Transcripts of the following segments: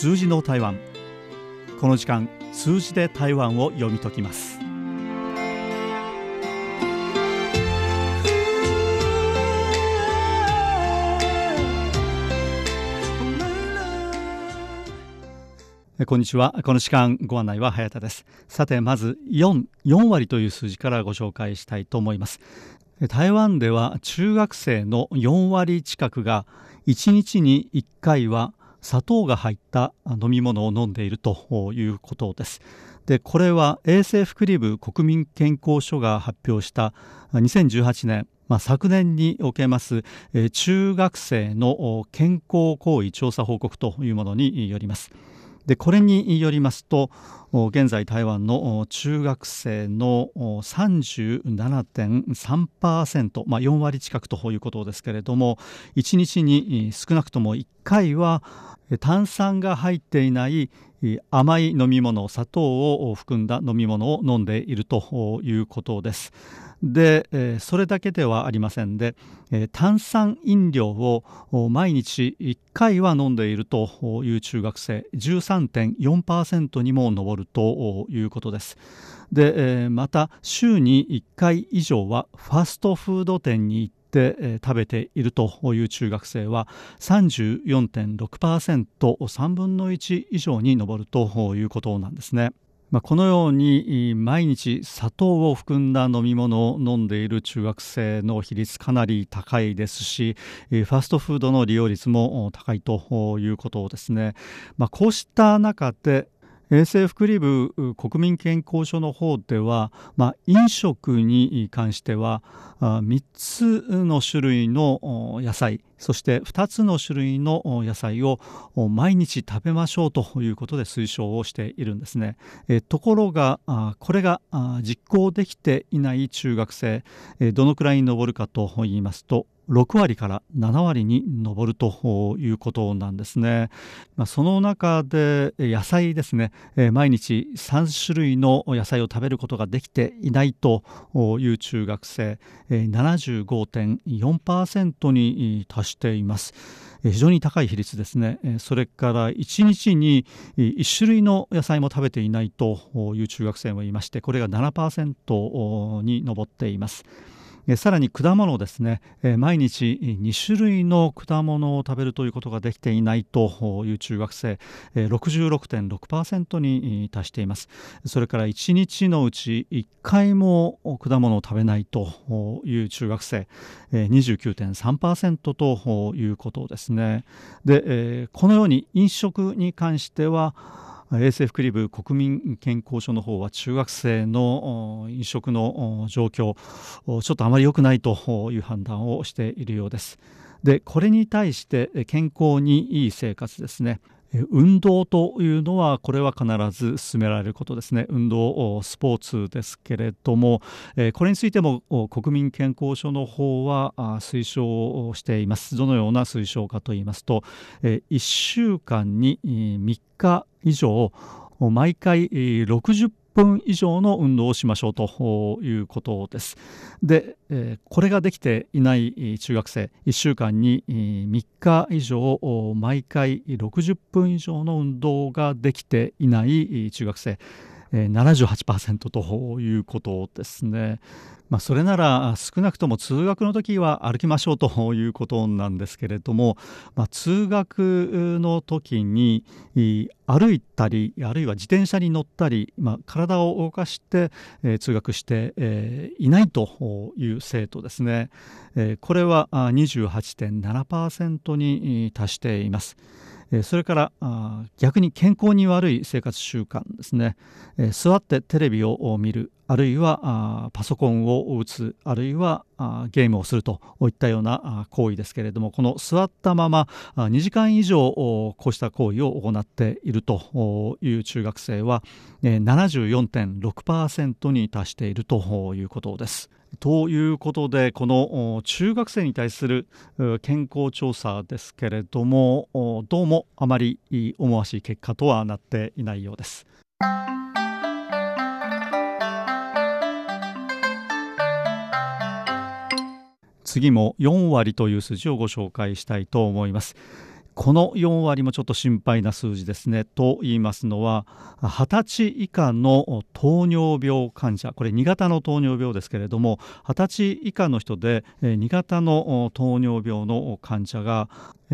数字の台湾。この時間数字で台湾を読み解きます。こんにちは。この時間ご案内は早田です。さてまず4 4割という数字からご紹介したいと思います。台湾では中学生の4割近くが1日に1回は砂糖が入った飲み物を飲んでいるということですでこれは衛生福利部国民健康所が発表した2018年まあ、昨年におけます、え、中学生の健康行為調査報告というものによります。でこれによりますと現在台湾の中学生の37.3%、まあ、4割近くということですけれども1日に少なくとも1回は炭酸が入っていない甘い飲み物砂糖を含んだ飲み物を飲んでいるということです。で、えー、それだけではありませんで、えー、炭酸飲料を毎日1回は飲んでいるという中学生13.4%にも上るということです。で、えー、また週に1回以上はファストフード店に行って、え食べているという中学生は 34.6%3 分の1以上に上るということなんですね。まあ、このように毎日砂糖を含んだ飲み物を飲んでいる中学生の比率かなり高いですしファストフードの利用率も高いということですね。まあ、こうした中で衛生福利部国民健康所の方では、まあ、飲食に関しては3つの種類の野菜そして2つの種類の野菜を毎日食べましょうということで推奨をしているんですね。ところがこれが実行できていない中学生どのくらいに上るかと言いますと6割から7割に上るということなんですね。まあ、その中で野菜ですね、毎日3種類の野菜を食べることができていないという中学生75.4%に達しています。非常に高い比率ですね。それから1日に1種類の野菜も食べていないという中学生もいまして、これが7%に上っています。さらに果物ですね、毎日2種類の果物を食べるということができていないという中学生66.6%に達しています。それから1日のうち1回も果物を食べないという中学生29.3%ということですね。でこのように飲食に関しては衛生福利部国民健康所の方は中学生の飲食の状況ちょっとあまり良くないという判断をしているようです。でこれに対して健康にいい生活ですね。運動というのはこれは必ず進められることですね。運動スポーツですけれどもこれについても国民健康所の方は推奨しています。どのような推奨かと言いますと1週間に3日以上毎回60分以上の運動をしましょうということです。で、これができていない中学生1週間に3日以上毎回60分以上の運動ができていない中学生78%ということですね。まあ、それなら少なくとも通学の時は歩きましょうということなんですけれども、まあ、通学の時に歩いたりあるいは自転車に乗ったり、まあ、体を動かして、通学して、いないという生徒ですね、これは28.7%に達しています。それから逆に健康に悪い生活習慣ですね座ってテレビを見るあるいはパソコンを打つあるいはゲームをするといったような行為ですけれどもこの座ったまま2時間以上こうした行為を行っているという中学生は74.6%に達しているということです。ということでこの中学生に対する健康調査ですけれどもどうもあまり思わしい結果とはなっていないようです。次も4割という数字をご紹介したいと思います。この4割もちょっと心配な数字ですね。と言いますのは20歳以下の糖尿病患者これ2型の糖尿病ですけれども20歳以下の人で2型の糖尿病の患者が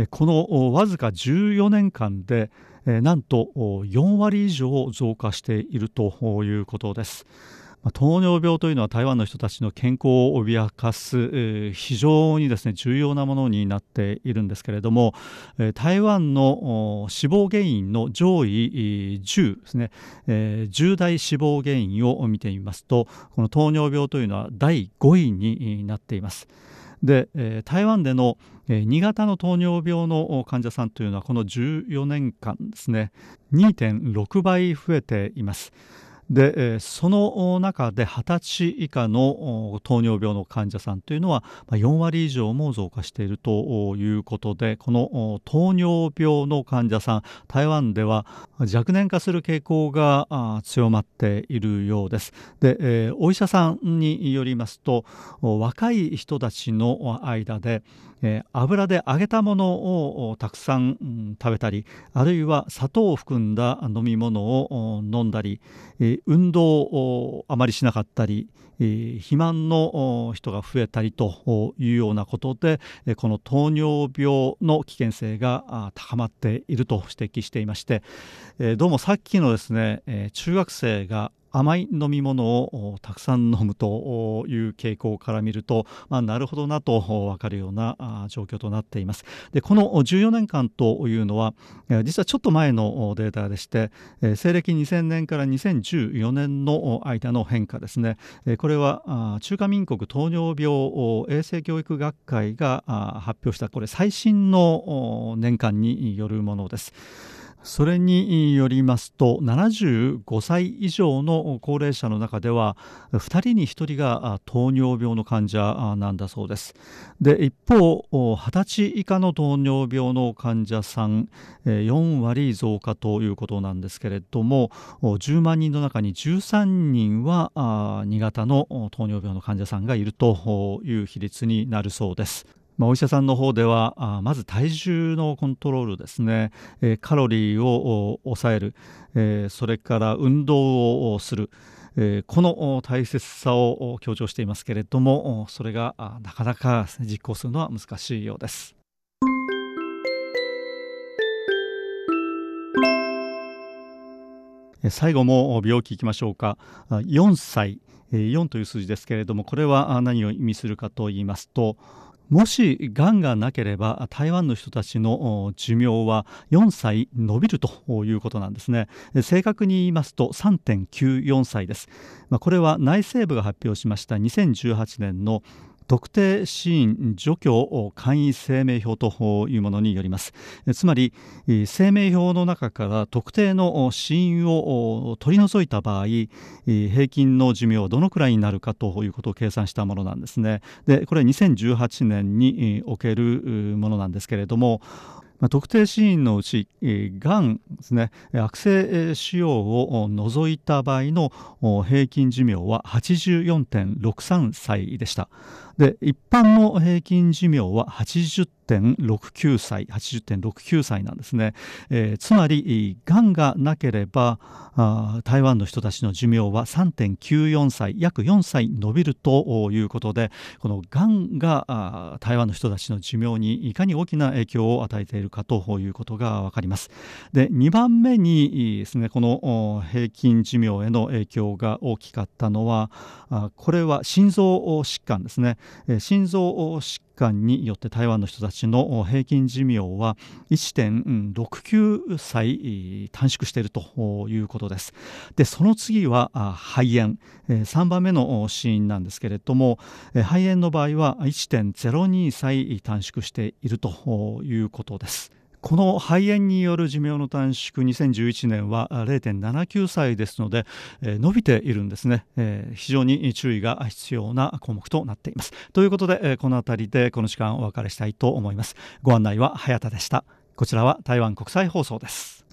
このわずか14年間でなんと4割以上増加しているということです。糖尿病というのは台湾の人たちの健康を脅かす非常にですね重要なものになっているんですけれども台湾の死亡原因の上位10ですね10大死亡原因を見てみますとこの糖尿病というのは第5位になっています。で台湾での2型の糖尿病の患者さんというのはこの14年間ですね2.6倍増えています。でその中で20歳以下の糖尿病の患者さんというのは4割以上も増加しているということでこの糖尿病の患者さん台湾では若年化する傾向が強まっているようです。でお医者さんによりますと若い人たちの間で、油で揚げたものをたくさ、ん、食べたりあるいは砂糖を含んだ飲み物を飲んだり、運動をあまりしなかったり、え、肥満の人が増えたりというようなことでこの糖尿病の危険性が高まっていると指摘していまして、えどうもさっきのですね、え中学生が甘い飲み物をたくさん飲むという傾向から見ると、まあ、なるほどなと分かるような状況となっていますでこの14年間というのは実はちょっと前のデータでして西暦2000年から2014年の間の変化ですねこれは中華民国糖尿病衛生教育学会が発表したこれ最新の年間によるものです。それによりますと75歳以上の高齢者の中では2人に1人が糖尿病の患者なんだそうです。で一方20歳以下の糖尿病の患者さん4割増加ということなんですけれども10万人の中に13人は2型の糖尿病の患者さんがいるという比率になるそうです。まあ、お医者さんの方ではあまず体重のコントロールですね、えー、カロリーを抑える、えー、それから運動をする、えー、この大切さを強調していますけれどもそれがなかなか実行するのは難しいようです。最後も病気いきましょうか。4歳。4という数字ですけれどもこれは何を意味するかと言いますともしがんがなければ台湾の人たちの寿命は4歳伸びるということなんですね。正確に言いますと3.94歳です、まあ、これは内政部が発表しました2018年の特定死因除去簡易生命表というものによります。つまり生命表の中から特定の死因を取り除いた場合平均の寿命はどのくらいになるかということを計算したものなんですね。でこれは2018年におけるものなんですけれどもまあ、特定死因のうち、がんですね悪性腫瘍を除いた場合の平均寿命は84.63歳でした。で一般の平均寿命は80.69歳80.69歳なんですね、えー、つまりがんがなければ台湾の人たちの寿命は3.94歳約4歳伸びるということでこのがんが台湾の人たちの寿命にいかに大きな影響を与えているるかということが分かります。で2番目にですねこの平均寿命への影響が大きかったのはこれは心臓疾患ですね。心臓疾患によって台湾の人たちの平均寿命は1.69歳短縮しているということです。でその次は肺炎。3番目の死因なんですけれども肺炎の場合は1.02歳短縮しているということです。この肺炎による寿命の短縮2011年は0.79歳ですので、え、伸びているんですね、え、非常に注意が必要な項目となっています。ということで、え、この辺りでこの時間お別れしたいと思います。ご案内は早田でした。こちらは台湾国際放送です。